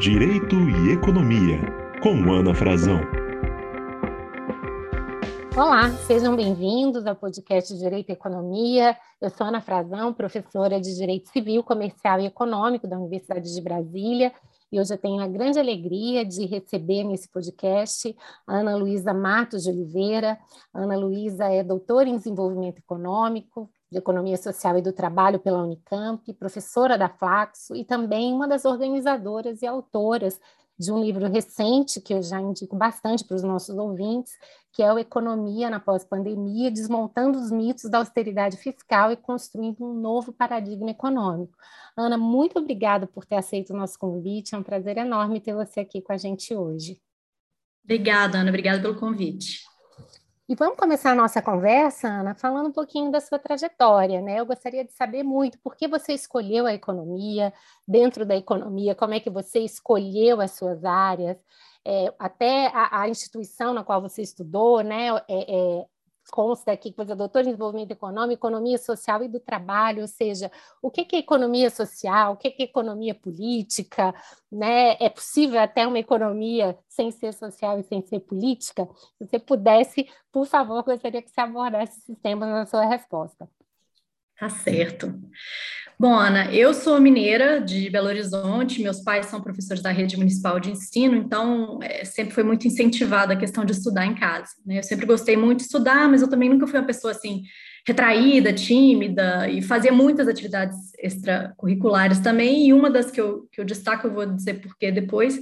Direito e Economia, com Ana Frazão. Olá, sejam bem-vindos ao podcast Direito e Economia. Eu sou Ana Frazão, professora de Direito Civil, Comercial e Econômico da Universidade de Brasília, e hoje eu tenho a grande alegria de receber nesse podcast a Ana Luísa Matos de Oliveira. A Ana Luísa é doutora em Desenvolvimento Econômico, de Economia Social e do Trabalho pela Unicamp, professora da Flaxo e também uma das organizadoras e autoras de um livro recente que eu já indico bastante para os nossos ouvintes, que é o Economia na Pós-Pandemia, desmontando os mitos da austeridade fiscal e construindo um novo paradigma econômico. Ana, muito obrigada por ter aceito o nosso convite, é um prazer enorme ter você aqui com a gente hoje. Obrigada, Ana, obrigada pelo convite. E vamos começar a nossa conversa, Ana, falando um pouquinho da sua trajetória, né? Eu gostaria de saber muito por que você escolheu a economia, dentro da economia, como é que você escolheu as suas áreas, é, até a, a, instituição na qual você estudou, né? É, é, consta aqui que você é doutor em desenvolvimento econômico, economia social e do trabalho, ou seja, o que é economia social, o que é economia política, né? É possível até uma economia sem ser social e sem ser política? Se você pudesse, por favor, gostaria que você abordasse esses temas na sua resposta. Tá certo. Bom, Ana, eu sou mineira de Belo Horizonte, meus pais são professores da rede municipal de ensino, então é, sempre foi muito incentivada a questão de estudar em casa. Né? Eu sempre gostei muito de estudar, mas eu também nunca fui uma pessoa assim retraída, tímida e fazia muitas atividades extracurriculares também. E uma das que eu, que eu destaco, eu vou dizer porque depois,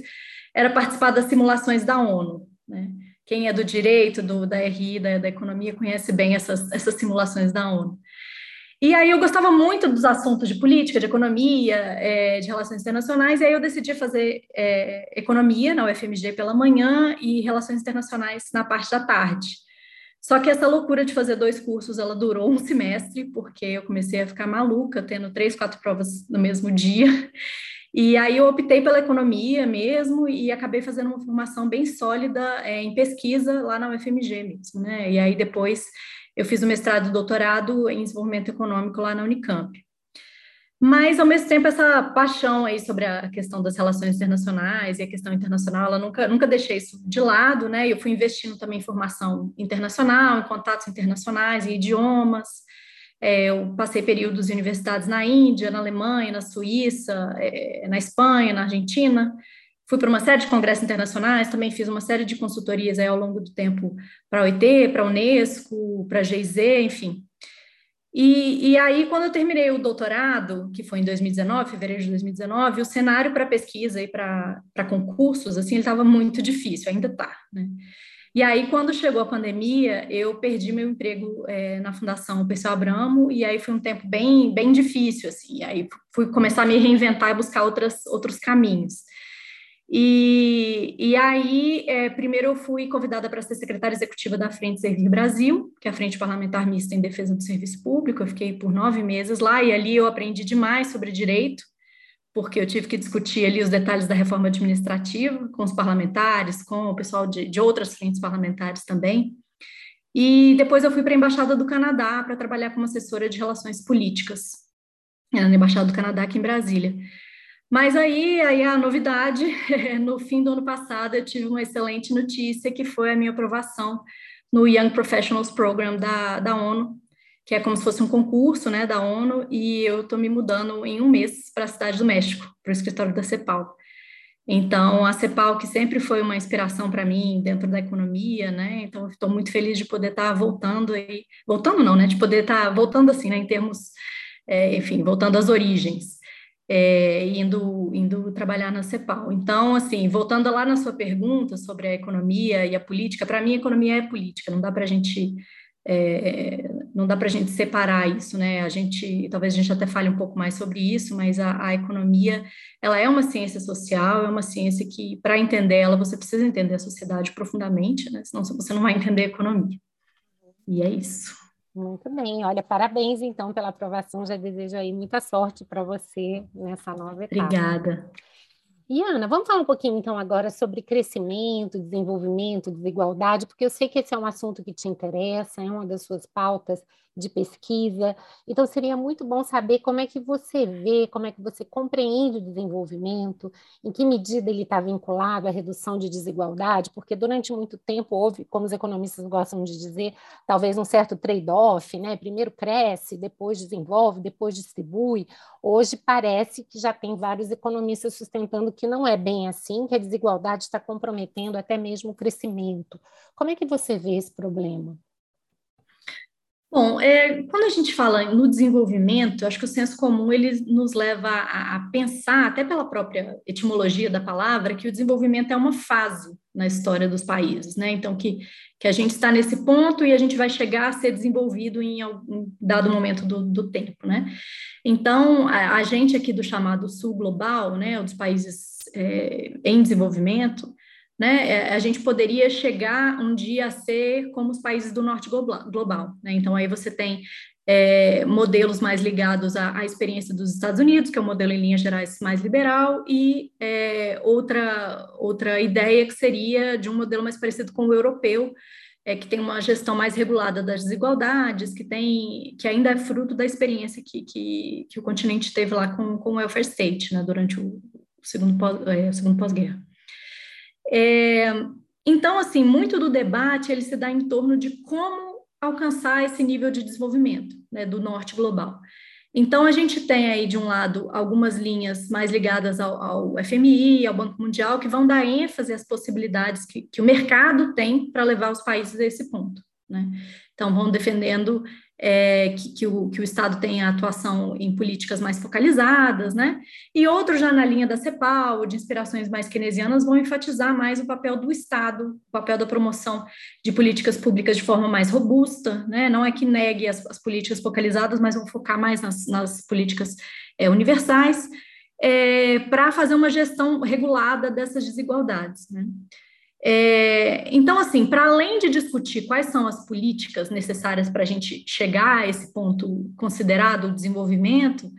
era participar das simulações da ONU. Né? Quem é do direito, do, da RI, da, da economia, conhece bem essas, essas simulações da ONU. E aí eu gostava muito dos assuntos de política, de economia, é, de relações internacionais, e aí eu decidi fazer é, economia na UFMG pela manhã e relações internacionais na parte da tarde. Só que essa loucura de fazer dois cursos, ela durou um semestre, porque eu comecei a ficar maluca, tendo três, quatro provas no mesmo dia. E aí eu optei pela economia mesmo e acabei fazendo uma formação bem sólida é, em pesquisa lá na UFMG mesmo, né? E aí depois eu fiz o mestrado e doutorado em desenvolvimento econômico lá na Unicamp. Mas, ao mesmo tempo, essa paixão aí sobre a questão das relações internacionais e a questão internacional, ela nunca, nunca deixei isso de lado, né? Eu fui investindo também em formação internacional, em contatos internacionais, em idiomas. É, eu passei períodos em universidades na Índia, na Alemanha, na Suíça, é, na Espanha, na Argentina fui para uma série de congressos internacionais, também fiz uma série de consultorias ao longo do tempo para a OIT, para a Unesco, para a GIZ, enfim. E, e, aí, quando eu terminei o doutorado, que foi em 2019, fevereiro de 2019, o cenário para pesquisa e para concursos, assim, ele estava muito difícil, ainda está, né? E aí, quando chegou a pandemia, eu perdi meu emprego é, na Fundação Pessoal Abramo, e aí foi um tempo bem, bem difícil, assim, aí fui começar a me reinventar e buscar outras, outros caminhos. E, e aí, é, primeiro eu fui convidada para ser secretária executiva da Frente Servir Brasil, que é a Frente Parlamentar Mista em Defesa do Serviço Público. Eu fiquei por nove meses lá e ali eu aprendi demais sobre direito, porque eu tive que discutir ali os detalhes da reforma administrativa com os parlamentares, com o pessoal de, de outras frentes parlamentares também. E depois eu fui para a Embaixada do Canadá para trabalhar como assessora de relações políticas, na Embaixada do Canadá aqui em Brasília. Mas aí, aí a novidade, no fim do ano passado, eu tive uma excelente notícia, que foi a minha aprovação no Young Professionals Program da, da ONU, que é como se fosse um concurso né, da ONU, e eu estou me mudando em um mês para a cidade do México, para o escritório da CEPAL. Então, a CEPAL, que sempre foi uma inspiração para mim dentro da economia, né? Então, estou muito feliz de poder estar tá voltando aí, voltando não, né? De poder estar tá voltando assim, né? Em termos, é, enfim, voltando às origens é, indo, indo trabalhar na CEPAL. Então, assim, voltando lá na sua pergunta sobre a economia e a política, para mim a economia é política, não dá para a gente é, não dá para a gente separar isso, né? A gente, talvez a gente até fale um pouco mais sobre isso, mas a, a economia, ela é uma ciência social, é uma ciência que, para entender ela, você precisa entender a sociedade profundamente, né? Senão você não vai entender a economia. E é isso. Muito bem, olha, parabéns então pela aprovação. Já desejo aí muita sorte para você nessa nova etapa. Obrigada. E Ana, vamos falar um pouquinho então agora sobre crescimento, desenvolvimento, desigualdade, porque eu sei que esse é um assunto que te interessa, é uma das suas pautas de pesquisa. Então, seria muito bom saber como é que você vê, como é que você compreende o desenvolvimento, em que medida ele está vinculado à redução de desigualdade, porque durante muito tempo houve, como os economistas gostam de dizer, talvez um certo trade-off, né? Primeiro cresce, depois desenvolve, depois distribui. Hoje parece que já tem vários economistas sustentando que não é bem assim, que a desigualdade está comprometendo até mesmo o crescimento. Como é que você vê esse problema? Bom, é, quando a gente fala no desenvolvimento, acho que o senso comum ele nos leva a, a, pensar, até pela própria etimologia da palavra, que o desenvolvimento é uma fase na história dos países, né? Então, que, que a gente está nesse ponto e a gente vai chegar a ser desenvolvido em algum dado momento do, do tempo, né? Então, a, a, gente aqui do chamado Sul Global, né, dos países é, em desenvolvimento, né, é, a gente poderia chegar um dia a ser como os países do norte global. Né? Então, aí você tem é, modelos mais ligados à, à, experiência dos Estados Unidos, que é o um modelo em linhas gerais mais liberal, e é, outra, outra ideia que seria de um modelo mais parecido com o europeu, é, que tem uma gestão mais regulada das desigualdades, que tem que ainda é fruto da experiência que, que, que o continente teve lá com, com o welfare state, né, durante o segundo pós, é, segundo pós-guerra. É, então, assim, muito do debate ele se dá em torno de como alcançar esse nível de desenvolvimento né, do norte global. Então, a gente tem aí, de um lado, algumas linhas mais ligadas ao, ao FMI, ao Banco Mundial, que vão dar ênfase às possibilidades que, que o mercado tem para levar os países a esse ponto. Né? Então, vão defendendo é, que, que, o, que o Estado tenha atuação em políticas mais focalizadas, né? E outros já na linha da CEPAL, de inspirações mais keynesianas, vão enfatizar mais o papel do Estado, o papel da promoção de políticas públicas de forma mais robusta, né? Não é que negue as, as políticas focalizadas, mas vão focar mais nas, nas políticas é, universais, é, para fazer uma gestão regulada dessas desigualdades, né? É, então, assim, para além de discutir quais são as políticas necessárias para a gente chegar a esse ponto considerado desenvolvimento,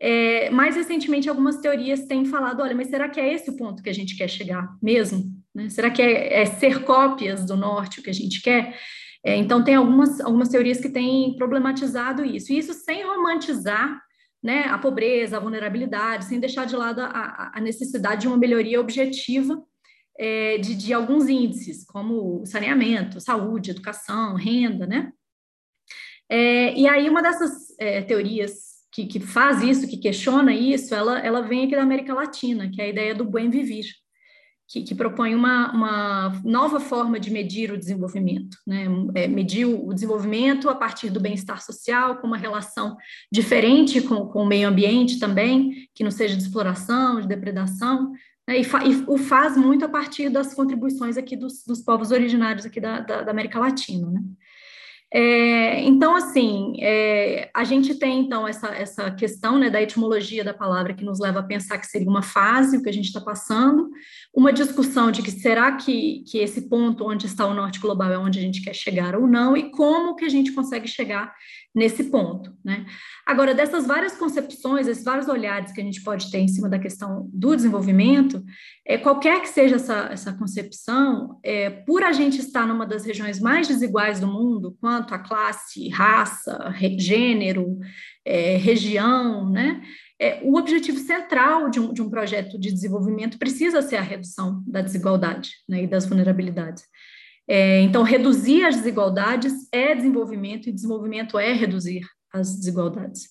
é, mais recentemente algumas teorias têm falado, olha, mas será que é esse o ponto que a gente quer chegar mesmo? Né? Será que é, é, ser cópias do norte o que a gente quer? É, então, tem algumas, algumas teorias que têm problematizado isso, e isso sem romantizar né, a pobreza, a vulnerabilidade, sem deixar de lado a, a necessidade de uma melhoria objetiva é, de, de, alguns índices, como saneamento, saúde, educação, renda, né? É, e aí, uma dessas é, teorias que, que, faz isso, que questiona isso, ela, ela vem aqui da América Latina, que é a ideia do bem viver, que, que propõe uma, uma, nova forma de medir o desenvolvimento, né? É, medir o desenvolvimento a partir do bem-estar social, com uma relação diferente com, com o meio ambiente também, que não seja de exploração, de depredação, e, fa e, o faz muito a partir das contribuições aqui dos, dos povos originários aqui da, da, da América Latina, né? É, então, assim, é, a gente tem, então, essa, essa questão né, da etimologia da palavra que nos leva a pensar que seria uma fase, o que a gente está passando, uma discussão de que será que, que esse ponto onde está o norte global é onde a gente quer chegar ou não, e como que a gente consegue chegar nesse ponto, né? Agora, dessas várias concepções, esses vários olhares que a gente pode ter em cima da questão do desenvolvimento, é, qualquer que seja essa, essa concepção, é, por a gente estar numa das regiões mais desiguais do mundo, quanto a classe, raça, gênero, é, região, né? É, o objetivo central de um, de um projeto de desenvolvimento precisa ser a redução da desigualdade né, e das vulnerabilidades. É, então, reduzir as desigualdades é desenvolvimento e desenvolvimento é reduzir as desigualdades.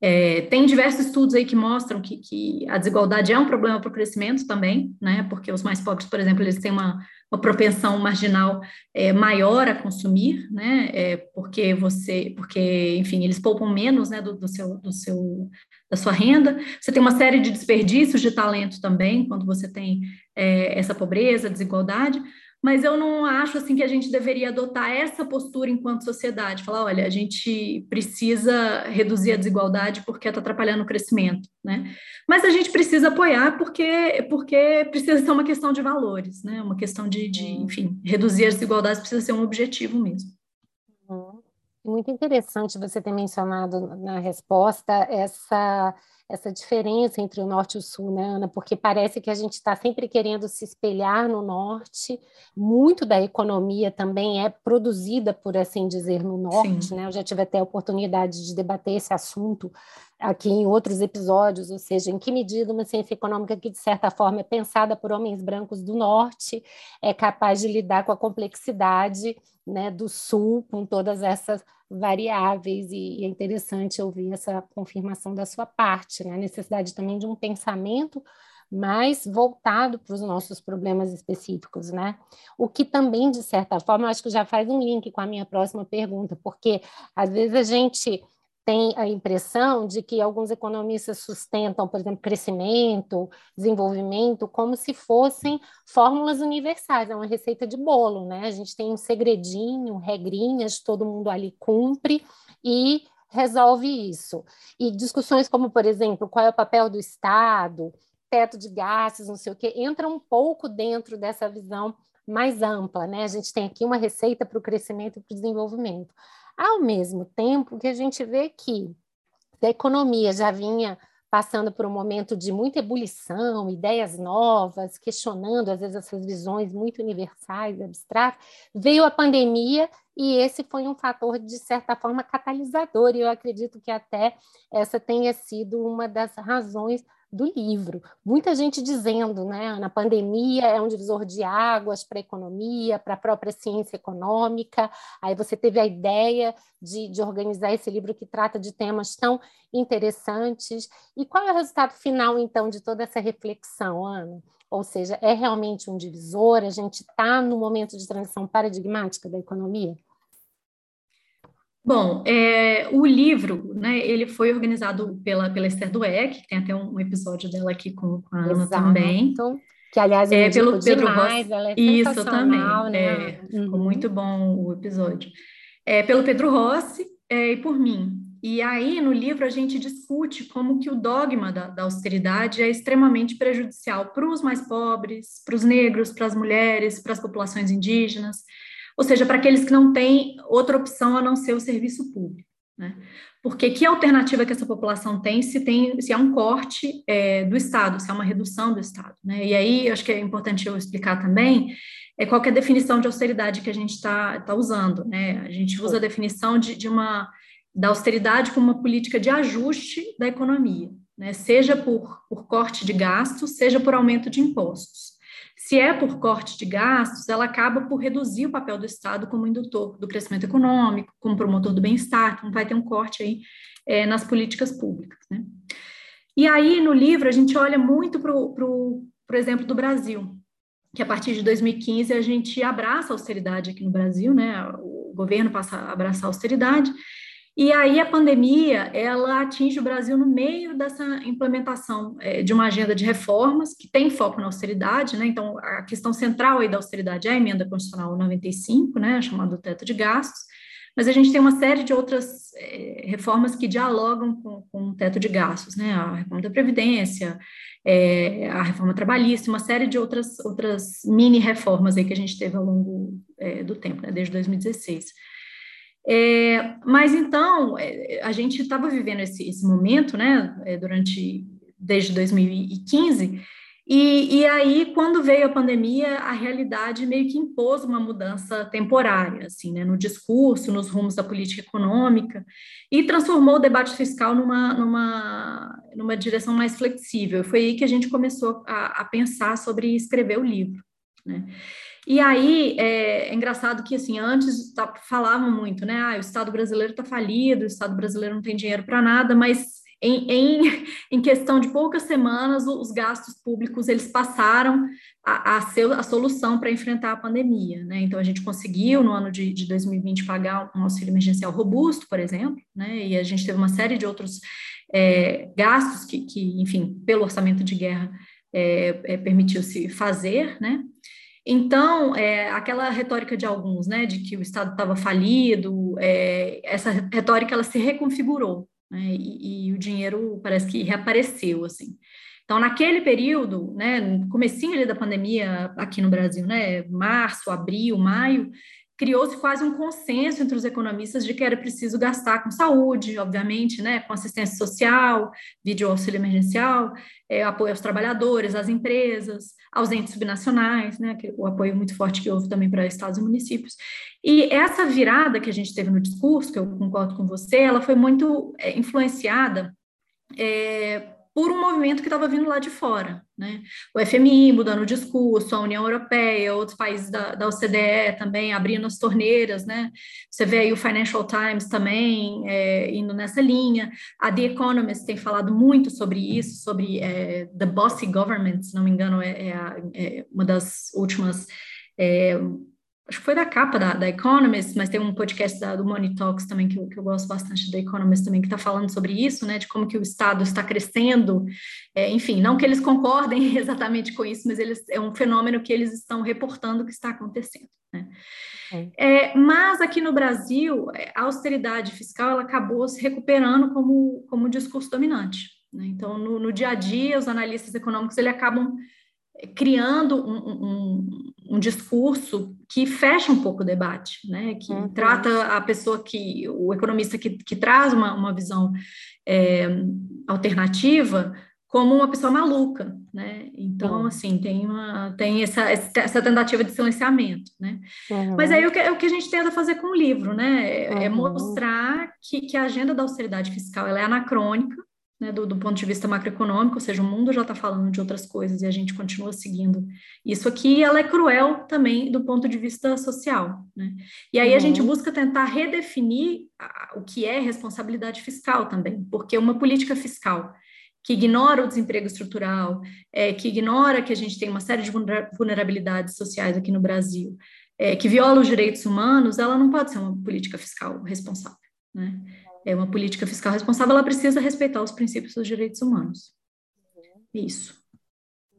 É, tem diversos estudos aí que mostram que, que a desigualdade é um problema para o crescimento também, né? Porque os mais pobres, por exemplo, eles têm uma, uma propensão marginal é, maior a consumir, né? É, porque você, porque, enfim, eles poupam menos, né? Do, do, seu, do seu, da sua renda. Você tem uma série de desperdícios de talento também, quando você tem é, essa pobreza, desigualdade mas eu não acho assim que a gente deveria adotar essa postura enquanto sociedade, falar, olha, a gente precisa reduzir a desigualdade porque está atrapalhando o crescimento, né? Mas a gente precisa apoiar porque porque precisa ser uma questão de valores, né? Uma questão de, de uhum. enfim, reduzir as desigualdades precisa ser um objetivo mesmo. Uhum. Muito interessante você ter mencionado na resposta essa essa diferença entre o norte e o sul, né, Ana? Porque parece que a gente está sempre querendo se espelhar no norte. Muito da economia também é produzida, por assim dizer, no norte, né? Eu já tive até a oportunidade de debater esse assunto aqui em outros episódios, ou seja, em que medida uma ciência econômica que, de certa forma, é pensada por homens brancos do norte é capaz de lidar com a complexidade né, do sul, com todas essas variáveis, e, é interessante ouvir essa confirmação da sua parte, né? a necessidade também de um pensamento mais voltado para os nossos problemas específicos, né? O que também, de certa forma, acho que já faz um link com a minha próxima pergunta, porque às vezes a gente tem a impressão de que alguns economistas sustentam, por exemplo, crescimento, desenvolvimento, como se fossem fórmulas universais, é uma receita de bolo, né? A gente tem um segredinho, regrinhas, todo mundo ali cumpre e resolve isso. E discussões como, por exemplo, qual é o papel do Estado, teto de gastos, não sei o quê, entram um pouco dentro dessa visão mais ampla, né? A gente tem aqui uma receita para o crescimento e para o desenvolvimento. Ao mesmo tempo que a gente vê que a economia já vinha passando por um momento de muita ebulição, ideias novas, questionando às vezes essas visões muito universais, abstratas, veio a pandemia e esse foi um fator de certa forma catalisador e eu acredito que até essa tenha sido uma das razões do livro. Muita gente dizendo, né, na pandemia é um divisor de águas para a economia, para a própria ciência econômica. Aí você teve a ideia de, de organizar esse livro que trata de temas tão interessantes. E qual é o resultado final, então, de toda essa reflexão, Ana? Ou seja, é realmente um divisor? A gente está no momento de transição paradigmática da economia? Bom, é, o livro, né, ele foi organizado pela, pela Esther Dweck, que tem até um episódio dela aqui com, com a Ana também. Que, aliás, é pelo Pedro demais, Rossi. ela é Isso também, né? É, uhum. ficou muito bom o episódio. É, pelo Pedro Rossi é, e por mim. E aí, no livro, a gente discute como que o dogma da, da austeridade é extremamente prejudicial para os mais pobres, para os negros, para as mulheres, para as populações indígenas, ou seja, para aqueles que não têm outra opção a não ser o serviço público. Né? Porque que alternativa que essa população tem se tem se há um corte é, do Estado, se há uma redução do Estado? Né? E aí, acho que é importante eu explicar também é, qual é a definição de austeridade que a gente está tá usando. Né? A gente usa a definição de, de uma da austeridade como uma política de ajuste da economia, né? seja por, por corte de gastos, seja por aumento de impostos. Se é por corte de gastos, ela acaba por reduzir o papel do Estado como indutor do crescimento econômico, como promotor do bem-estar, então vai ter um corte aí é, nas políticas públicas. Né? E aí, no livro, a gente olha muito para o exemplo do Brasil, que a partir de 2015 a gente abraça a austeridade aqui no Brasil, né? o governo passa a abraçar a austeridade, e aí a pandemia, ela atinge o Brasil no meio dessa implementação é, de uma agenda de reformas que tem foco na austeridade, né? Então, a questão central aí da austeridade é a emenda constitucional 95, né, chamado teto de gastos, mas a gente tem uma série de outras é, reformas que dialogam com, com o teto de gastos, né? A reforma da Previdência, é, a reforma trabalhista, uma série de outras, outras mini reformas aí que a gente teve ao longo é, do tempo, né, desde 2016. É, mas então, é, a gente estava vivendo esse, esse, momento, né, é, durante, desde 2015, e, e, aí, quando veio a pandemia, a realidade meio que impôs uma mudança temporária, assim, né, no discurso, nos rumos da política econômica, e transformou o debate fiscal numa, numa, numa direção mais flexível. Foi aí que a gente começou a, a pensar sobre escrever o livro, né. E aí é, é, engraçado que assim antes tá, falavam muito, né? Ah, o Estado brasileiro está falido, o Estado brasileiro não tem dinheiro para nada, mas em, em, em, questão de poucas semanas os gastos públicos eles passaram a, a ser a solução para enfrentar a pandemia, né? Então a gente conseguiu no ano de, de 2020 pagar um auxílio emergencial robusto, por exemplo, né? E a gente teve uma série de outros é, gastos que, que, enfim, pelo orçamento de guerra é, é permitiu-se fazer, né? Então, é, aquela retórica de alguns, né, de que o Estado estava falido, é, essa retórica ela se reconfigurou, né, e, e, o dinheiro parece que reapareceu, assim. Então, naquele período, né, no comecinho da pandemia aqui no Brasil, né, março, abril, maio, criou-se quase um consenso entre os economistas de que era preciso gastar com saúde, obviamente, né, com assistência social, vídeo auxílio emergencial, é, apoio aos trabalhadores, às empresas, aos entes subnacionais, né, o apoio muito forte que houve também para estados e municípios. E essa virada que a gente teve no discurso, que eu concordo com você, ela foi muito é, influenciada é, por um movimento que estava vindo lá de fora. Né? O FMI mudando o discurso, a União Europeia, outros países da, da OCDE também abrindo as torneiras. Né? Você vê aí o Financial Times também é, indo nessa linha. A The Economist tem falado muito sobre isso, sobre é, the bossy government, se não me engano, é, é, é uma das últimas é, acho que foi da capa da, da Economist, mas tem um podcast da, do Money Talks também, que eu, que eu gosto bastante da Economist também, que está falando sobre isso, né, de como que o Estado está crescendo, é, enfim, não que eles concordem exatamente com isso, mas eles, é um fenômeno que eles estão reportando que está acontecendo, né. É, mas aqui no Brasil, é, a austeridade fiscal, ela acabou se recuperando como, como um discurso dominante, né? então, no, no dia a dia, os analistas econômicos, eles acabam criando um, um, um, discurso que fecha um pouco o debate, né? que uhum. trata a pessoa que, o economista que, que traz uma, uma visão é, alternativa como uma pessoa maluca, né? Então, uhum. assim, tem, uma, tem essa, essa tentativa de silenciamento, né? Uhum. Mas aí o que, é o que a gente tenta fazer com o livro, né? É, é mostrar que, que a agenda da austeridade fiscal ela é anacrônica, né, do, do, ponto de vista macroeconômico, ou seja, o mundo já está falando de outras coisas e a gente continua seguindo isso aqui, ela é cruel também do ponto de vista social. Né? E aí uhum. a gente uhum. busca tentar redefinir a, o que é responsabilidade fiscal também, porque uma política fiscal que ignora o desemprego estrutural, é, que ignora que a gente tem uma série de vulnerabilidades sociais aqui no Brasil, é, que viola os direitos humanos, ela não pode ser uma política fiscal responsável. Né? É uma política fiscal responsável, ela precisa respeitar os princípios dos direitos humanos. Isso.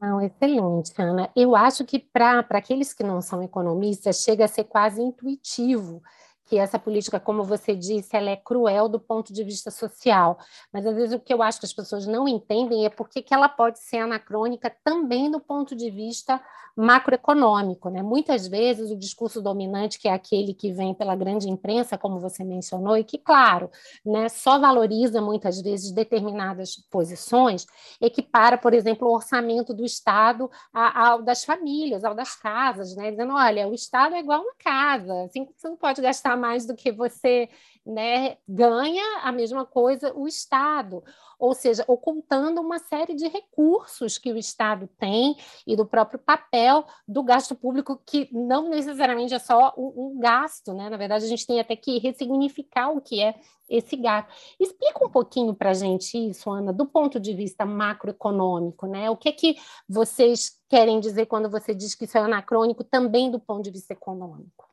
Não, excelente, Ana. Eu acho que para aqueles que não são economistas, chega a ser quase intuitivo que essa política, como você disse, ela é cruel do ponto de vista social. Mas às vezes o que eu acho que as pessoas não entendem é porque que ela pode ser anacrônica também do ponto de vista macroeconômico. Né? Muitas vezes o discurso dominante, que é aquele que vem pela grande imprensa, como você mencionou, e que, claro, né, só valoriza muitas vezes determinadas posições, equipara, por exemplo, o orçamento do Estado ao das famílias, ao das casas, né? dizendo, olha, o Estado é igual uma casa, assim você não pode gastar mais do que você né, ganha a mesma coisa o Estado, ou seja, ocultando uma série de recursos que o Estado tem e do próprio papel do gasto público, que não necessariamente é só um, um gasto, né? Na verdade, a gente tem até que ressignificar o que é esse gasto. Explica um pouquinho para a gente isso, Ana, do ponto de vista macroeconômico, né? O que é que vocês querem dizer quando você diz que isso é anacrônico também do ponto de vista econômico?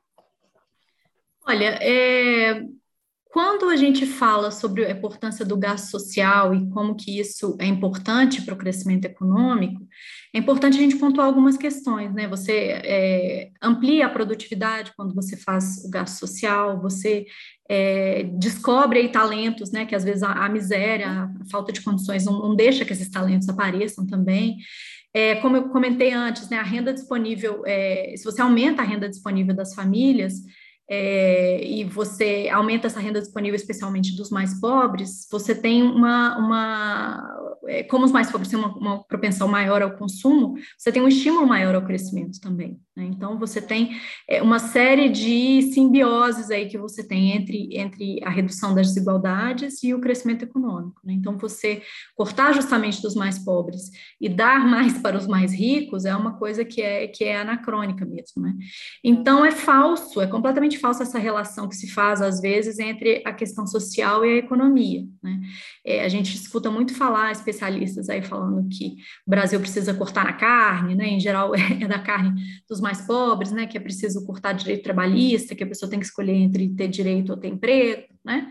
Olha, é, quando a gente fala sobre a importância do gasto social e como que isso é importante para o crescimento econômico, é importante a gente pontuar algumas questões, né? Você é, amplia a produtividade quando você faz o gasto social, você é, descobre aí talentos, né? Que às vezes a, a miséria, a falta de condições não, não, deixa que esses talentos apareçam também. É, como eu comentei antes, né? A renda disponível, é, se você aumenta a renda disponível das famílias, é, e você aumenta essa renda disponível, especialmente dos mais pobres, você tem uma, uma é, como os mais pobres têm uma, uma, propensão maior ao consumo, você tem um estímulo maior ao crescimento também. Né? Então, você tem é, uma série de simbioses aí que você tem entre, entre a redução das desigualdades e o crescimento econômico. Né? Então, você cortar justamente dos mais pobres e dar mais para os mais ricos é uma coisa que é, que é anacrônica mesmo. Né? Então, é falso, é completamente falsa essa relação que se faz, às vezes, entre a questão social e a economia. Né? É, a gente escuta muito falar, especialistas aí falando que o Brasil precisa cortar na carne, né? Em geral é da carne dos mais pobres, né? Que é preciso cortar direito trabalhista, que a pessoa tem que escolher entre ter direito ou ter emprego, né?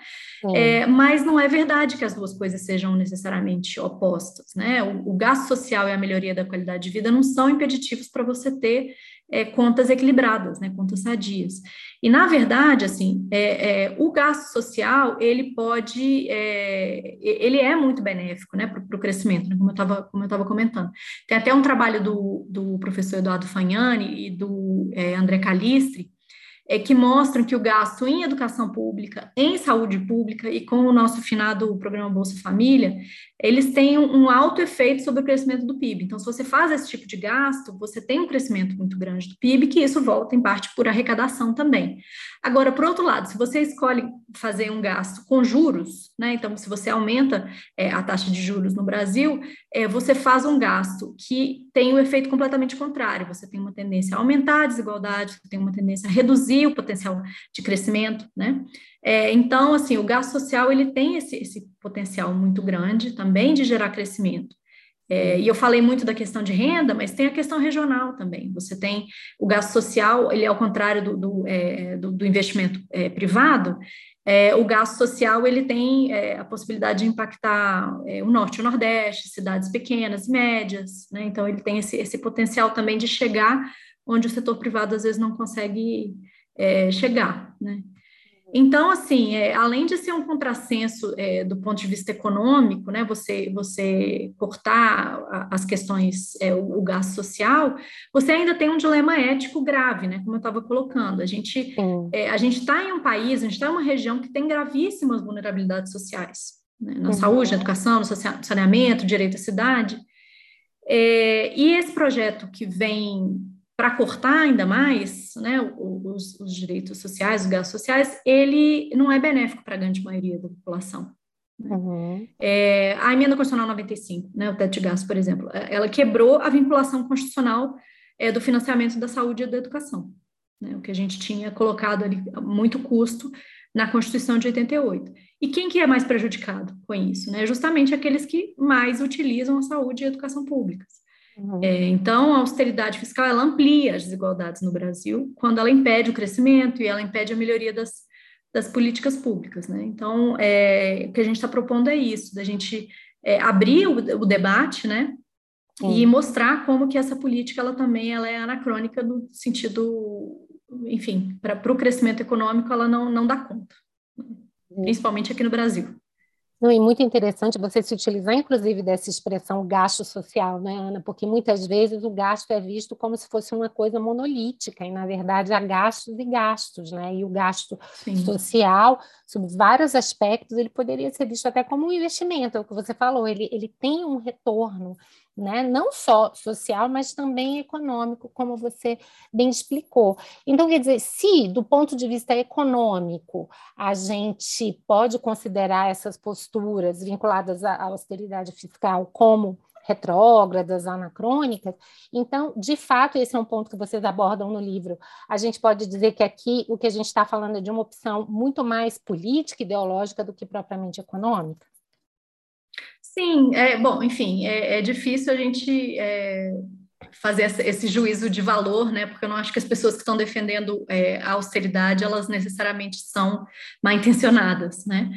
É. É, mas não é verdade que as duas coisas sejam necessariamente opostas, né? O, o gasto social e a melhoria da qualidade de vida não são impeditivos para você ter é, contas equilibradas, né, contas sadias. E, na verdade, assim, é, é, o gasto social, ele pode, é, ele é muito benéfico, né, para o crescimento, né, como eu estava comentando. Tem até um trabalho do, do professor Eduardo Fagnani e do é, André Calistri, é, que mostram que o gasto em educação pública, em saúde pública e com o nosso finado programa Bolsa Família, eles têm um alto efeito sobre o crescimento do PIB. Então, se você faz esse tipo de gasto, você tem um crescimento muito grande do PIB, que isso volta em parte por arrecadação também. Agora, por outro lado, se você escolhe fazer um gasto com juros, né, então, se você aumenta é, a taxa de juros no Brasil, é, você faz um gasto que tem o um efeito completamente contrário. Você tem uma tendência a aumentar a desigualdade, você tem uma tendência a reduzir o potencial de crescimento, né? É, então, assim, o gasto social ele tem esse, esse potencial muito grande também de gerar crescimento. É, e eu falei muito da questão de renda, mas tem a questão regional também. Você tem o gasto social, ele é ao contrário do, do, é, do, do investimento é, privado, é, o gasto social ele tem é, a possibilidade de impactar é, o norte e o nordeste, cidades pequenas, médias, né? então ele tem esse, esse potencial também de chegar onde o setor privado às vezes não consegue chegar. Né? Então, assim, é, além de ser um contrassenso é, do ponto de vista econômico, né, você, você cortar as questões, é, o, o, gasto social, você ainda tem um dilema ético grave, né, como eu estava colocando. A gente é, a gente está em um país, a gente está em uma região que tem gravíssimas vulnerabilidades sociais, né, na uhum. saúde, na educação, no saneamento, direito à cidade. É, e esse projeto que vem para cortar ainda mais né, os, os, direitos sociais, os gastos sociais, ele não é benéfico para a grande maioria da população. Né? Uhum. É, a emenda constitucional 95, né, o teto de gastos, por exemplo, é, ela quebrou a vinculação constitucional é, do financiamento da saúde e da educação, né, o que a gente tinha colocado ali, muito custo, na Constituição de 88. E quem que é mais prejudicado com isso? Né? Justamente aqueles que mais utilizam a saúde e a educação públicas. Uhum. É, então, a austeridade fiscal ela amplia as desigualdades no Brasil quando ela impede o crescimento e ela impede a melhoria das, das políticas públicas. Né? Então, é, o que a gente está propondo é isso, da gente é, abrir o, o, debate, né? E mostrar como que essa política ela também ela é anacrônica no sentido, enfim, para o crescimento econômico ela não, não dá conta, principalmente aqui no Brasil. Não, e muito interessante você se utilizar, inclusive, dessa expressão gasto social, né, Ana? Porque muitas vezes o gasto é visto como se fosse uma coisa monolítica, e na verdade há gastos e gastos, né? E o gasto Sim. social, sob vários aspectos, ele poderia ser visto até como um investimento, é o que você falou, ele, ele tem um retorno né? não só social, mas também econômico, como você bem explicou. Então, quer dizer, se do ponto de vista econômico a gente pode considerar essas posturas vinculadas à austeridade fiscal como retrógradas, anacrônicas. Então, de fato, esse é um ponto que vocês abordam no livro. A gente pode dizer que aqui o que a gente está falando é de uma opção muito mais política, ideológica, do que propriamente econômica. Sim, é bom, enfim, é, é difícil a gente é, fazer esse juízo de valor, né? Porque eu não acho que as pessoas que estão defendendo é, a austeridade elas necessariamente são mal intencionadas, né?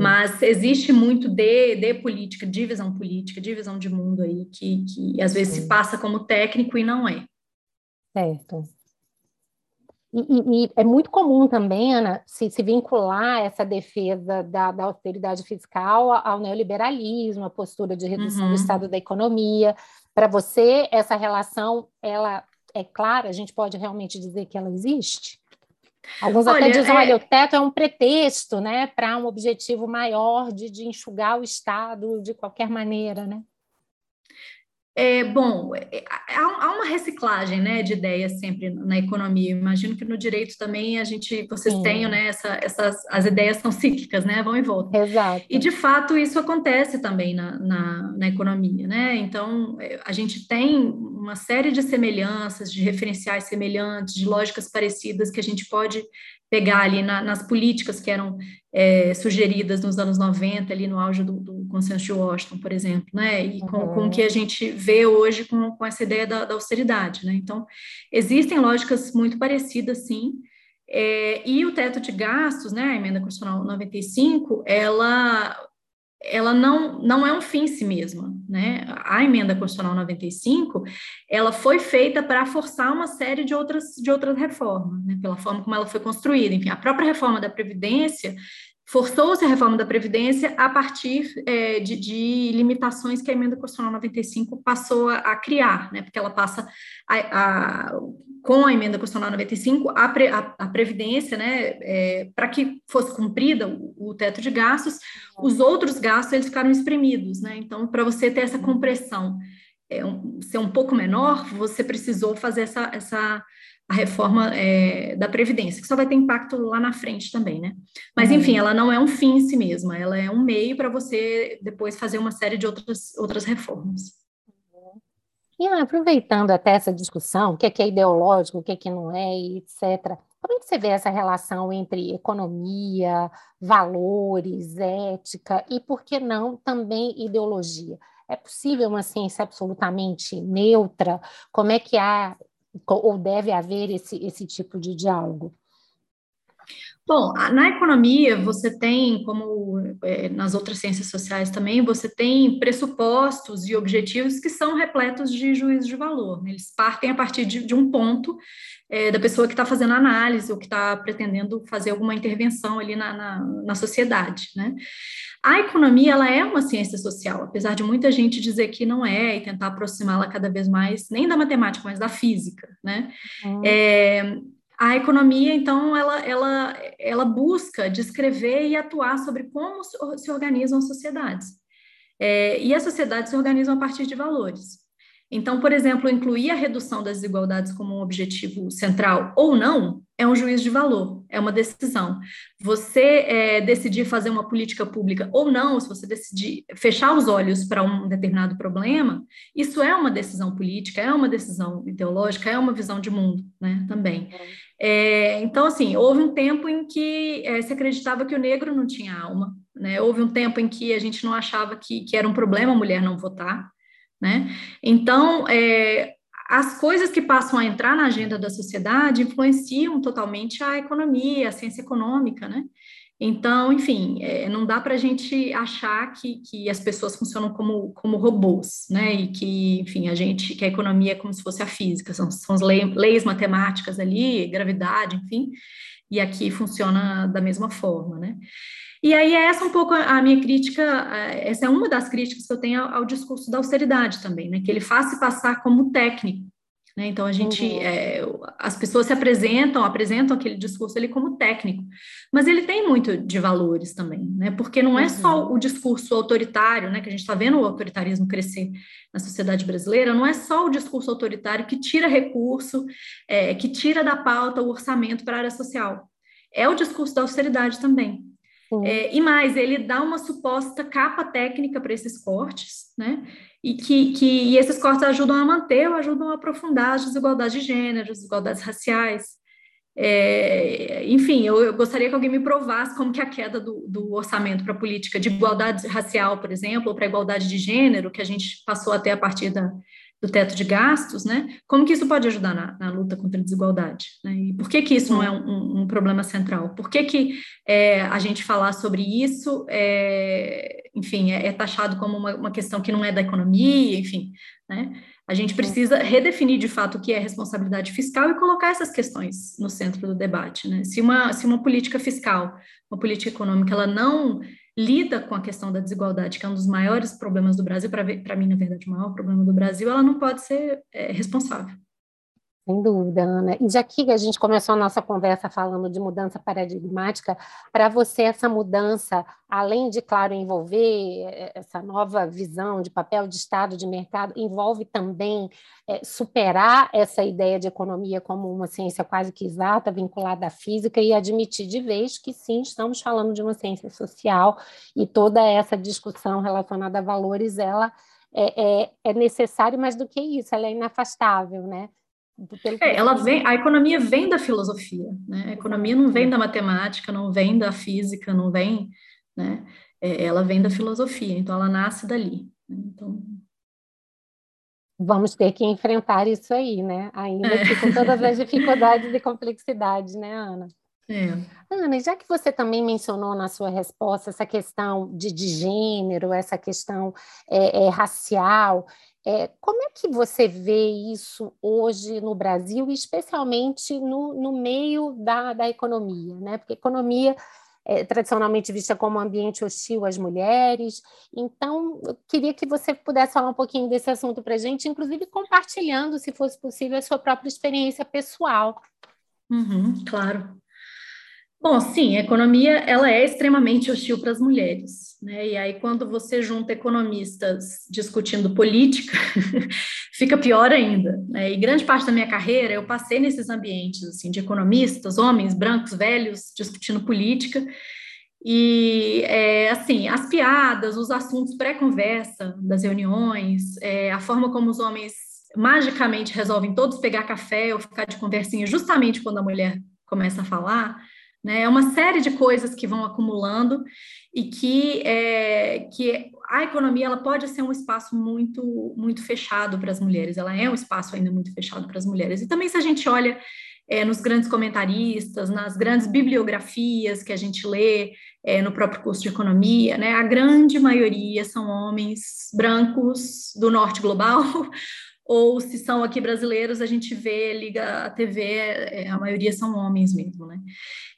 Mas existe muito de, de política, de visão política, de visão de mundo aí que, que às vezes se passa como técnico e não é. Certo. E, e, é muito comum também, Ana, se, se vincular essa defesa da, da, austeridade fiscal ao neoliberalismo, a postura de redução uhum. do estado da economia. Para você, essa relação, ela é clara? A gente pode realmente dizer que ela existe? Alguns olha, até dizem, é... olha, o teto é um pretexto, né, para um objetivo maior de, de enxugar o Estado de qualquer maneira, né? É, bom, é, é, há, uma reciclagem né, de ideias sempre na economia. Imagino que no direito também a gente, vocês Sim. tenham, né, essa, essas, as ideias são cíclicas, né, vão e voltam. Exato. E de fato isso acontece também na, na, na economia, né? Então é, a gente tem uma série de semelhanças, de referenciais semelhantes, de lógicas parecidas que a gente pode pegar ali na, nas políticas que eram é, sugeridas nos anos 90, ali no auge do, do, consenso de Washington, por exemplo, né, e com, uhum. com o que a gente vê hoje com, com essa ideia da, da austeridade, né, então existem lógicas muito parecidas, sim, é, e o teto de gastos, né, a emenda constitucional 95, ela ela não, não é um fim em si mesma, né? A emenda constitucional 95, ela foi feita para forçar uma série de outras, de outras reformas, né? Pela forma como ela foi construída. Enfim, a própria reforma da Previdência forçou-se a reforma da Previdência a partir é, de, de, limitações que a emenda constitucional 95 passou a, a criar, né? Porque ela passa a, a com a emenda constitucional 95, a, pre, a, a Previdência, né, é, para que fosse cumprida o, o, teto de gastos, os outros gastos eles ficaram espremidos, né? Então, para você ter essa compressão é, um, ser um pouco menor, você precisou fazer essa, essa a reforma é, da Previdência, que só vai ter impacto lá na frente também, né? Mas, uhum. enfim, ela não é um fim em si mesma, ela é um meio para você depois fazer uma série de outras, outras reformas. E aproveitando até essa discussão, o que é, que é ideológico, o que é que não é, etc., como é que você vê essa relação entre economia, valores, ética e, por que não, também ideologia? É possível uma ciência absolutamente neutra? Como é que há ou deve haver esse, esse tipo de diálogo? Bom, na economia você tem, como é, nas outras ciências sociais também, você tem pressupostos e objetivos que são repletos de juízo de valor. Né? Eles partem a partir de, de um ponto é, da pessoa que está fazendo análise ou que está pretendendo fazer alguma intervenção ali na, na, na sociedade. Né? A economia ela é uma ciência social, apesar de muita gente dizer que não é e tentar aproximá-la cada vez mais, nem da matemática, mas da física. Né? Uhum. É, a economia, então, ela, ela, ela busca descrever e atuar sobre como se organizam as sociedades. É, e as sociedades se organizam a partir de valores. Então, por exemplo, incluir a redução das desigualdades como um objetivo central ou não é um juízo de valor, é uma decisão. Você é, decidir fazer uma política pública ou não, se você decidir fechar os olhos para um determinado problema, isso é uma decisão política, é uma decisão ideológica, é uma visão de mundo, né, também. É, então, assim, houve um tempo em que é, se acreditava que o negro não tinha alma, né, houve um tempo em que a gente não achava que, que era um problema a mulher não votar, né? Então, é, as coisas que passam a entrar na agenda da sociedade influenciam totalmente a economia, a ciência econômica, né? Então, enfim, é, não dá para a gente achar que, que as pessoas funcionam como, como robôs, né? E que, enfim, a gente, que a economia é como se fosse a física, são, são as leis, leis matemáticas ali, gravidade, enfim, e aqui funciona da mesma forma, né? E aí é essa um pouco a minha crítica, essa é uma das críticas que eu tenho ao, ao discurso da austeridade também, né? Que ele faz se passar como técnico. Né? Então a gente, uhum. é, as pessoas se apresentam, apresentam aquele discurso ali como técnico, mas ele tem muito de valores também, né? Porque não é só uhum. o discurso autoritário, né? Que a gente está vendo o autoritarismo crescer na sociedade brasileira, não é só o discurso autoritário que tira recurso, é, que tira da pauta o orçamento para a área social. É o discurso da austeridade também. É, e mais, ele dá uma suposta capa técnica para esses cortes, né? E que, que e esses cortes ajudam a manter ou ajudam a aprofundar as desigualdades de gênero, as desigualdades raciais. É, enfim, eu, eu, gostaria que alguém me provasse como que a queda do, do orçamento para a política de igualdade racial, por exemplo, ou para igualdade de gênero, que a gente passou até a partir da, do teto de gastos, né? Como que isso pode ajudar na, na luta contra a desigualdade? Né? E por que que isso não é um, um problema central? Por que que é, a gente falar sobre isso, é, enfim, é, é, taxado como uma, uma, questão que não é da economia, enfim, né? A gente precisa redefinir de fato o que é responsabilidade fiscal e colocar essas questões no centro do debate, né? Se uma, se uma política fiscal, uma política econômica, ela não lida com a questão da desigualdade, que é um dos maiores problemas do Brasil, para mim, na verdade, o maior problema do Brasil, ela não pode ser é, responsável. Sem dúvida, Ana. E já que a gente começou a nossa conversa falando de mudança paradigmática, para você essa mudança, além de, claro, envolver eh, essa nova visão de papel de Estado, de mercado, envolve também é, superar essa ideia de economia como uma ciência quase que exata, vinculada à física, e admitir de vez que sim, estamos falando de uma ciência social e toda essa discussão relacionada a valores, ela é, é, é necessária, mas do que isso, ela é inafastável, né? É, ela vem, a economia vem da filosofia, né? A economia não vem da matemática, não vem da física, não vem, né? É, ela vem da filosofia, então ela nasce dali. Né? Então vamos ter que enfrentar isso aí, né? Ainda é. que com todas as dificuldades e complexidades, né, Ana? É. Ana, já que você também mencionou na sua resposta essa questão de, de gênero, essa questão é, é, racial, é, como é que você vê isso hoje no Brasil, especialmente no, no meio da, da economia? Né? Porque economia é tradicionalmente vista como um ambiente hostil às mulheres. Então, eu queria que você pudesse falar um pouquinho desse assunto para a gente, inclusive compartilhando, se fosse possível, a sua própria experiência pessoal. Uhum, claro. Bom, sim, a economia ela é extremamente hostil para as mulheres, né? E aí quando você junta economistas discutindo política, fica pior ainda. Né? E grande parte da minha carreira eu passei nesses ambientes assim de economistas, homens brancos velhos discutindo política. E é, assim, as piadas, os assuntos pré-conversa das reuniões, é, a forma como os homens magicamente resolvem todos pegar café ou ficar de conversinha justamente quando a mulher começa a falar né? É uma série de coisas que vão acumulando e que, é, que a economia ela pode ser um espaço muito, muito fechado para as mulheres, ela é um espaço ainda muito fechado para as mulheres. E também se a gente olha é, nos grandes comentaristas, nas grandes bibliografias que a gente lê é, no próprio curso de economia, né? A grande maioria são homens brancos do norte global ou se são aqui brasileiros, a gente vê, liga a TV, é, a maioria são homens mesmo, né?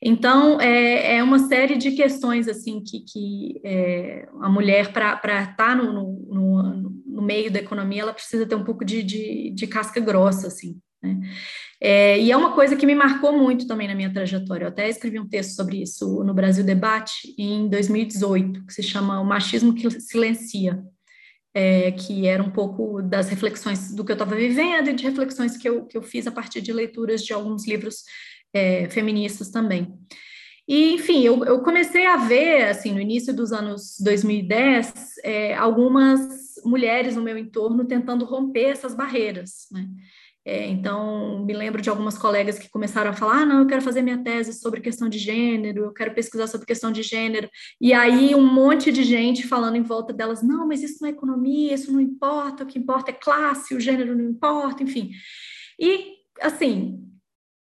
Então, é, é uma série de questões, assim, que, que é, a mulher, para estar tá no, no, no, meio da economia, ela precisa ter um pouco de, de, de casca grossa, assim, né? É, e é uma coisa que me marcou muito também na minha trajetória. Eu até escrevi um texto sobre isso no Brasil Debate em 2018, que se chama O Machismo que Silencia é, que era um pouco das reflexões do que eu estava vivendo e de reflexões que eu, que eu fiz a partir de leituras de alguns livros é, feministas também. E, enfim, eu, eu, comecei a ver, assim, no início dos anos 2010, é, algumas mulheres no meu entorno tentando romper essas barreiras, né? É, então, me lembro de algumas colegas que começaram a falar: ah, não, eu quero fazer minha tese sobre questão de gênero, eu quero pesquisar sobre questão de gênero. E aí, um monte de gente falando em volta delas: não, mas isso não é economia, isso não importa, o que importa é classe, o gênero não importa, enfim. E, assim,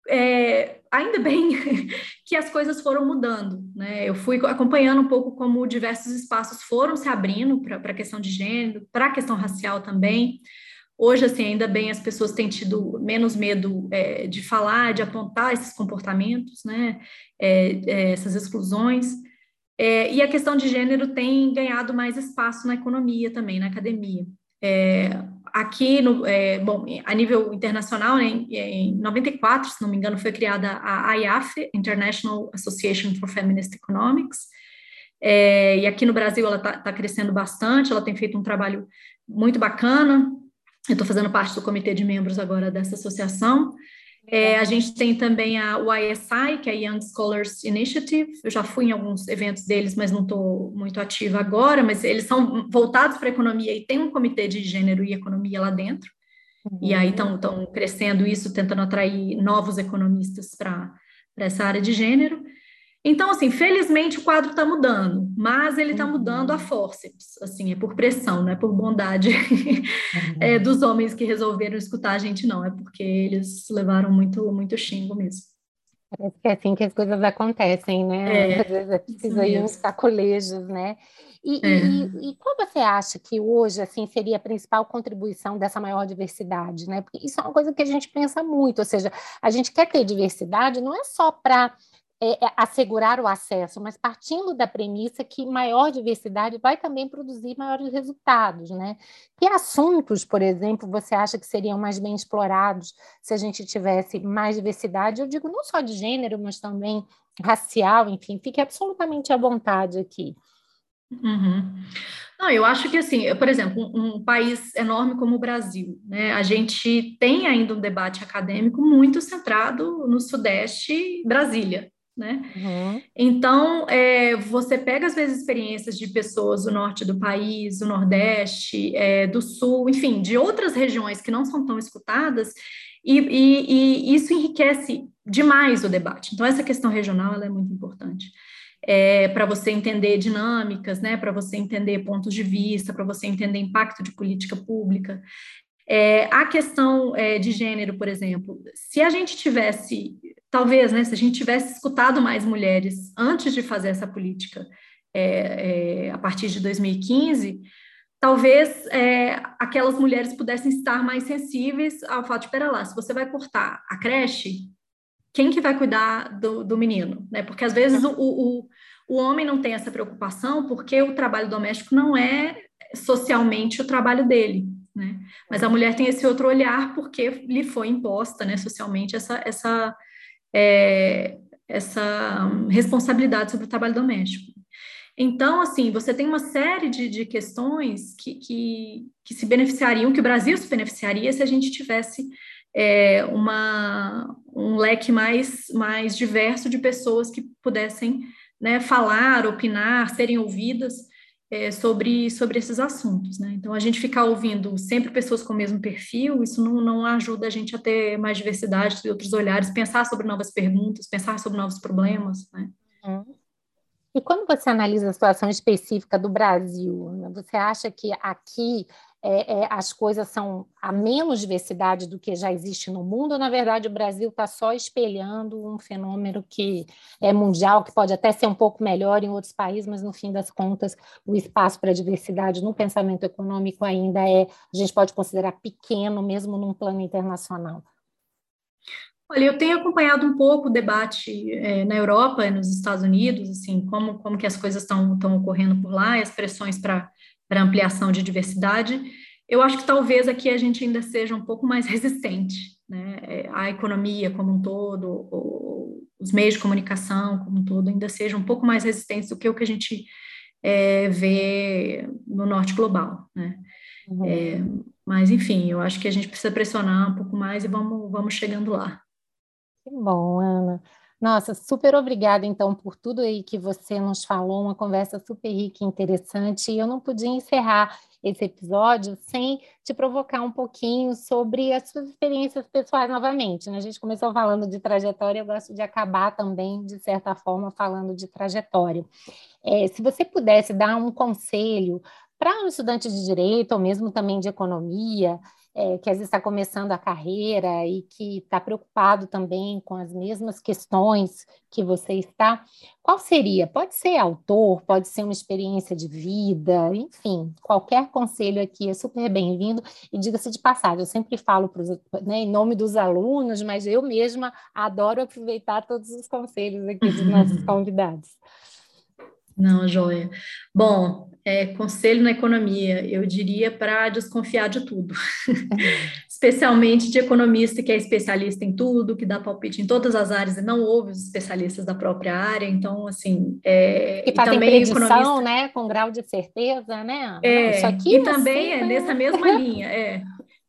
é, ainda bem que as coisas foram mudando, né? Eu fui acompanhando um pouco como diversos espaços foram se abrindo para a questão de gênero, para a questão racial também. Hoje, assim, ainda bem as pessoas têm tido menos medo é, de falar, de apontar esses comportamentos, né, é, é, essas exclusões. É, e a questão de gênero tem ganhado mais espaço na economia também, na academia. É, aqui, no, é, bom, a nível internacional, né, em 94, se não me engano, foi criada a IAF, International Association for Feminist Economics, e aqui no Brasil ela está tá crescendo bastante, ela tem feito um trabalho muito bacana, eu estou fazendo parte do comitê de membros agora dessa associação. É, a gente tem também a YSI, que é a Young Scholars Initiative. Eu já fui em alguns eventos deles, mas não estou muito ativa agora. Mas eles são voltados para a economia e tem um comitê de gênero e economia lá dentro. Uhum. E aí estão crescendo isso, tentando atrair novos economistas para essa área de gênero. Então, assim, felizmente o quadro está mudando, mas ele está uhum. mudando a forceps, assim, é por pressão, não é por bondade uhum. é, dos homens que resolveram escutar a gente, não, é porque eles levaram muito, muito xingo mesmo. Parece que é assim que as coisas acontecem, né? É, Às vezes é preciso aí uns sacolejos, né? E, é. e, e, qual você acha que hoje assim seria a principal contribuição dessa maior diversidade, né? Porque isso é uma coisa que a gente pensa muito, ou seja, a gente quer ter diversidade não é só para é, é, assegurar o acesso, mas partindo da premissa que maior diversidade vai também produzir maiores resultados, né? Que assuntos, por exemplo, você acha que seriam mais bem explorados se a gente tivesse mais diversidade? Eu digo não só de gênero, mas também racial, enfim, fique absolutamente à vontade aqui. Uhum. Não, eu acho que assim, por exemplo, um, um, país enorme como o Brasil, né? A gente tem ainda um debate acadêmico muito centrado no Sudeste, Brasília, né? Uhum. Então, é, você pega às vezes experiências de pessoas do norte do país, do nordeste, é, do sul, enfim, de outras regiões que não são tão escutadas, e, e, e, isso enriquece demais o debate. Então, essa questão regional ela é muito importante. É, para você entender dinâmicas, né, para você entender pontos de vista, para você entender impacto de política pública. É, a questão é, de gênero, por exemplo, se a gente tivesse talvez, né, se a gente tivesse escutado mais mulheres antes de fazer essa política é, é, a partir de 2015, talvez é, aquelas mulheres pudessem estar mais sensíveis ao fato de, pera lá, se você vai cortar a creche, quem que vai cuidar do, do menino, né? Porque às vezes o, o, o homem não tem essa preocupação porque o trabalho doméstico não é socialmente o trabalho dele, né? Mas a mulher tem esse outro olhar porque lhe foi imposta, né, socialmente essa essa é, essa responsabilidade sobre o trabalho doméstico. Então, assim, você tem uma série de, de questões que, que, que, se beneficiariam, que o Brasil se beneficiaria se a gente tivesse é, uma, um leque mais, mais diverso de pessoas que pudessem né, falar, opinar, serem ouvidas é, sobre, sobre esses assuntos. Né? Então, a gente ficar ouvindo sempre pessoas com o mesmo perfil, isso não, não ajuda a gente a ter mais diversidade, ter outros olhares, pensar sobre novas perguntas, pensar sobre novos problemas. Né? Uhum. E quando você analisa a situação específica do Brasil, né, você acha que aqui é, é, as coisas são a menos diversidade do que já existe no mundo, ou na verdade o Brasil está só espelhando um fenômeno que é mundial, que pode até ser um pouco melhor em outros países, mas no fim das contas o espaço para a diversidade no pensamento econômico ainda é, a gente pode considerar pequeno, mesmo num plano internacional. Olha, eu tenho acompanhado um pouco o debate é, na Europa e nos Estados Unidos, assim, como, como que as coisas estão ocorrendo por lá, as pressões para ampliação de diversidade. Eu acho que talvez aqui a gente ainda seja um pouco mais resistente, né? É, a economia como um todo, os meios de comunicação como um todo, ainda sejam um pouco mais resistentes do que o que a gente é, vê no norte global, né? Uhum. É, mas, enfim, eu acho que a gente precisa pressionar um pouco mais e vamos, vamos chegando lá. Que bom, Ana. Nossa, super obrigada, então, por tudo aí que você nos falou, uma conversa super rica e interessante. E eu não podia encerrar esse episódio sem te provocar um pouquinho sobre as suas experiências pessoais novamente. Né? A gente começou falando de trajetória, eu gosto de acabar também, de certa forma, falando de trajetória. É, se você pudesse dar um conselho para um estudante de direito, ou mesmo também de economia, é, que às vezes está começando a carreira e que está preocupado também com as mesmas questões que você está, qual seria? Pode ser autor, pode ser uma experiência de vida, enfim, qualquer conselho aqui é super bem-vindo. E diga-se de passagem, eu sempre falo pros, né, em nome dos alunos, mas eu mesma adoro aproveitar todos os conselhos aqui dos nossos convidados. Não, joia. Bom, é, conselho na economia, eu diria para desconfiar de tudo, especialmente de economista que é especialista em tudo, que dá palpite em todas as áreas e não ouve os especialistas da própria área. Então, assim, é, e fazem também predição, economista... né, com grau de certeza, né? É, Isso aqui e também é nessa mesma linha, é.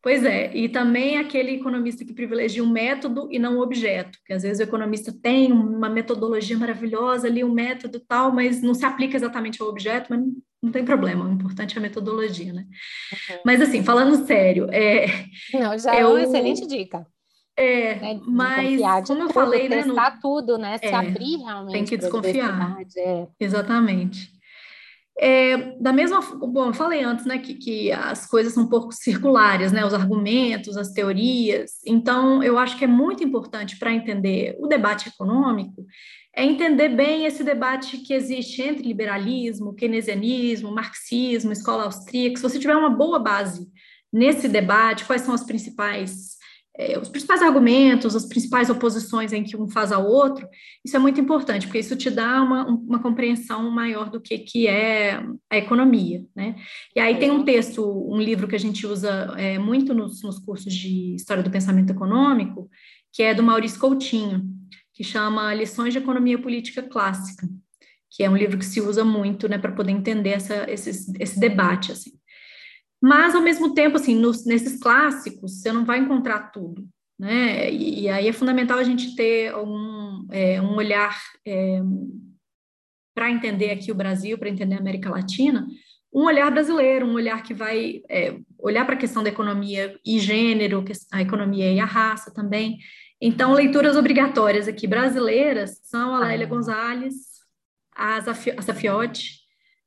Pois é, e também aquele economista que privilegia um método e não um objeto, que às vezes o economista tem uma metodologia maravilhosa ali, um método tal, mas não se aplica exatamente ao objeto, mas não, não tem problema, o importante é a metodologia, né? Uhum. Mas assim, falando sério, é... Não, já é, uma excelente dica. É, né? mas como eu tudo, falei, né? No... tudo, né? Se é, abrir realmente. Tem que desconfiar. É. Exatamente. É, da mesma, bom, eu falei antes, né, que, que as coisas são um pouco circulares, né, os argumentos, as teorias. Então, eu acho que é muito importante para entender o debate econômico, é entender bem esse debate que existe entre liberalismo, keynesianismo, marxismo, escola austríaca. Se você tiver uma boa base nesse debate, quais são as principais é, os principais argumentos, as principais oposições em que um faz ao outro, isso é muito importante, porque isso te dá uma, uma compreensão maior do que, que é a economia, né? E aí tem um texto, um livro que a gente usa é, muito nos, nos cursos de História do Pensamento Econômico, que é do Maurício Coutinho, que chama Lições de Economia Política Clássica, que é um livro que se usa muito, né, para poder entender essa, esse, esse debate, assim. Mas, ao mesmo tempo, assim, nos, nesses clássicos, você não vai encontrar tudo, né? E, e aí é fundamental a gente ter um, é, um olhar é, para entender aqui o Brasil, para entender a América Latina, um olhar brasileiro, um olhar que vai é, olhar para a questão da economia e gênero, a economia e a raça também. Então, leituras obrigatórias aqui brasileiras são a Lélia ah. Gonzalez, a Safiotti,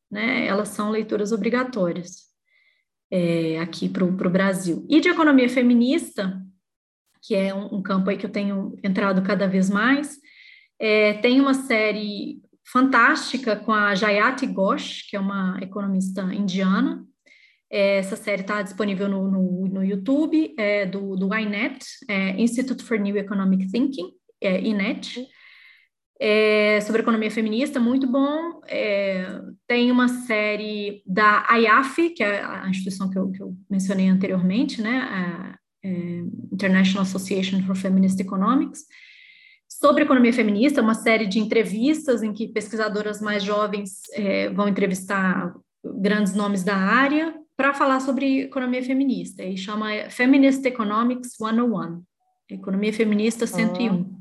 né? Elas são leituras obrigatórias é, aqui para o Brasil. E de economia feminista, que é um, um, campo aí que eu tenho entrado cada vez mais, é, tem uma série fantástica com a Jayati Ghosh, que é uma economista indiana. É, essa série está disponível no, no, no YouTube, é, do, do INET, é, Institute for New Economic Thinking, é, INET, é, sobre economia feminista, muito bom. É, tem uma série da IAF, que é a instituição que eu, que eu mencionei anteriormente, né, a, é, International Association for Feminist Economics, sobre economia feminista, uma série de entrevistas em que pesquisadoras mais jovens é, vão entrevistar grandes nomes da área para falar sobre economia feminista, e chama Feminist Economics 101, Economia Feminista 101. Uhum.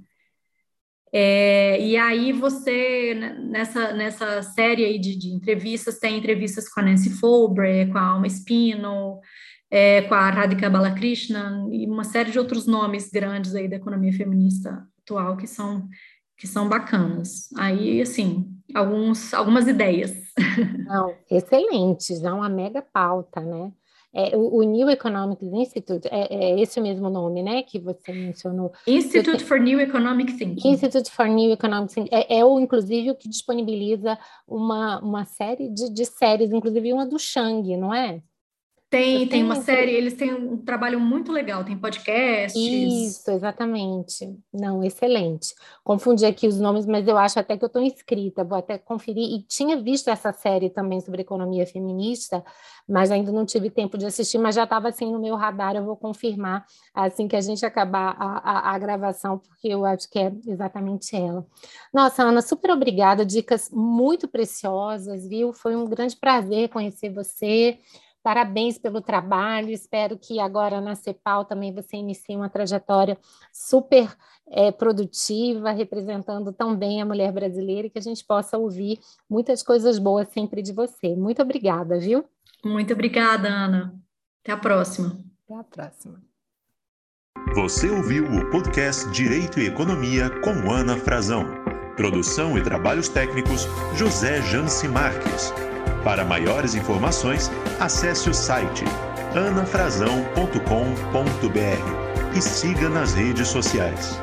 É, e aí você, né, nessa, nessa série aí de, de, entrevistas, tem entrevistas com a Nancy Folbre, com a Alma Spino, é, com a Radhika Balakrishnan e uma série de outros nomes grandes aí da economia feminista atual que são, que são bacanas. Aí, assim, alguns, algumas ideias. Não, excelentes, é uma mega pauta, né? É, o, o, New Economic Institute, é, é, esse mesmo nome, né, que você mencionou. Institute for New Economic Thinking. Institute for New Economic Thinking. É, é o, inclusive, o que disponibiliza uma, uma série de, de séries, inclusive uma do Shang, não é? Tem, tem uma série, eles têm um trabalho muito legal, tem podcasts. Isso, exatamente. Não, excelente. Confundi aqui os nomes, mas eu acho até que eu estou inscrita, vou até conferir. E tinha visto essa série também sobre economia feminista, mas ainda não tive tempo de assistir, mas já estava assim no meu radar, eu vou confirmar assim que a gente acabar a, a, a gravação, porque eu acho que é exatamente ela. Nossa, Ana, super obrigada, dicas muito preciosas, viu? Foi um grande prazer conhecer você. Parabéns pelo trabalho, espero que agora na CEPAL também você inicie uma trajetória super é, produtiva, representando tão bem a mulher brasileira e que a gente possa ouvir muitas coisas boas sempre de você. Muito obrigada, viu? Muito obrigada, Ana. Até a próxima. Até a próxima. Você ouviu o podcast Direito e Economia com Ana Frazão. Produção e trabalhos técnicos José Janci Marques. Para maiores informações, acesse o site anafrazão.com.br e siga nas redes sociais.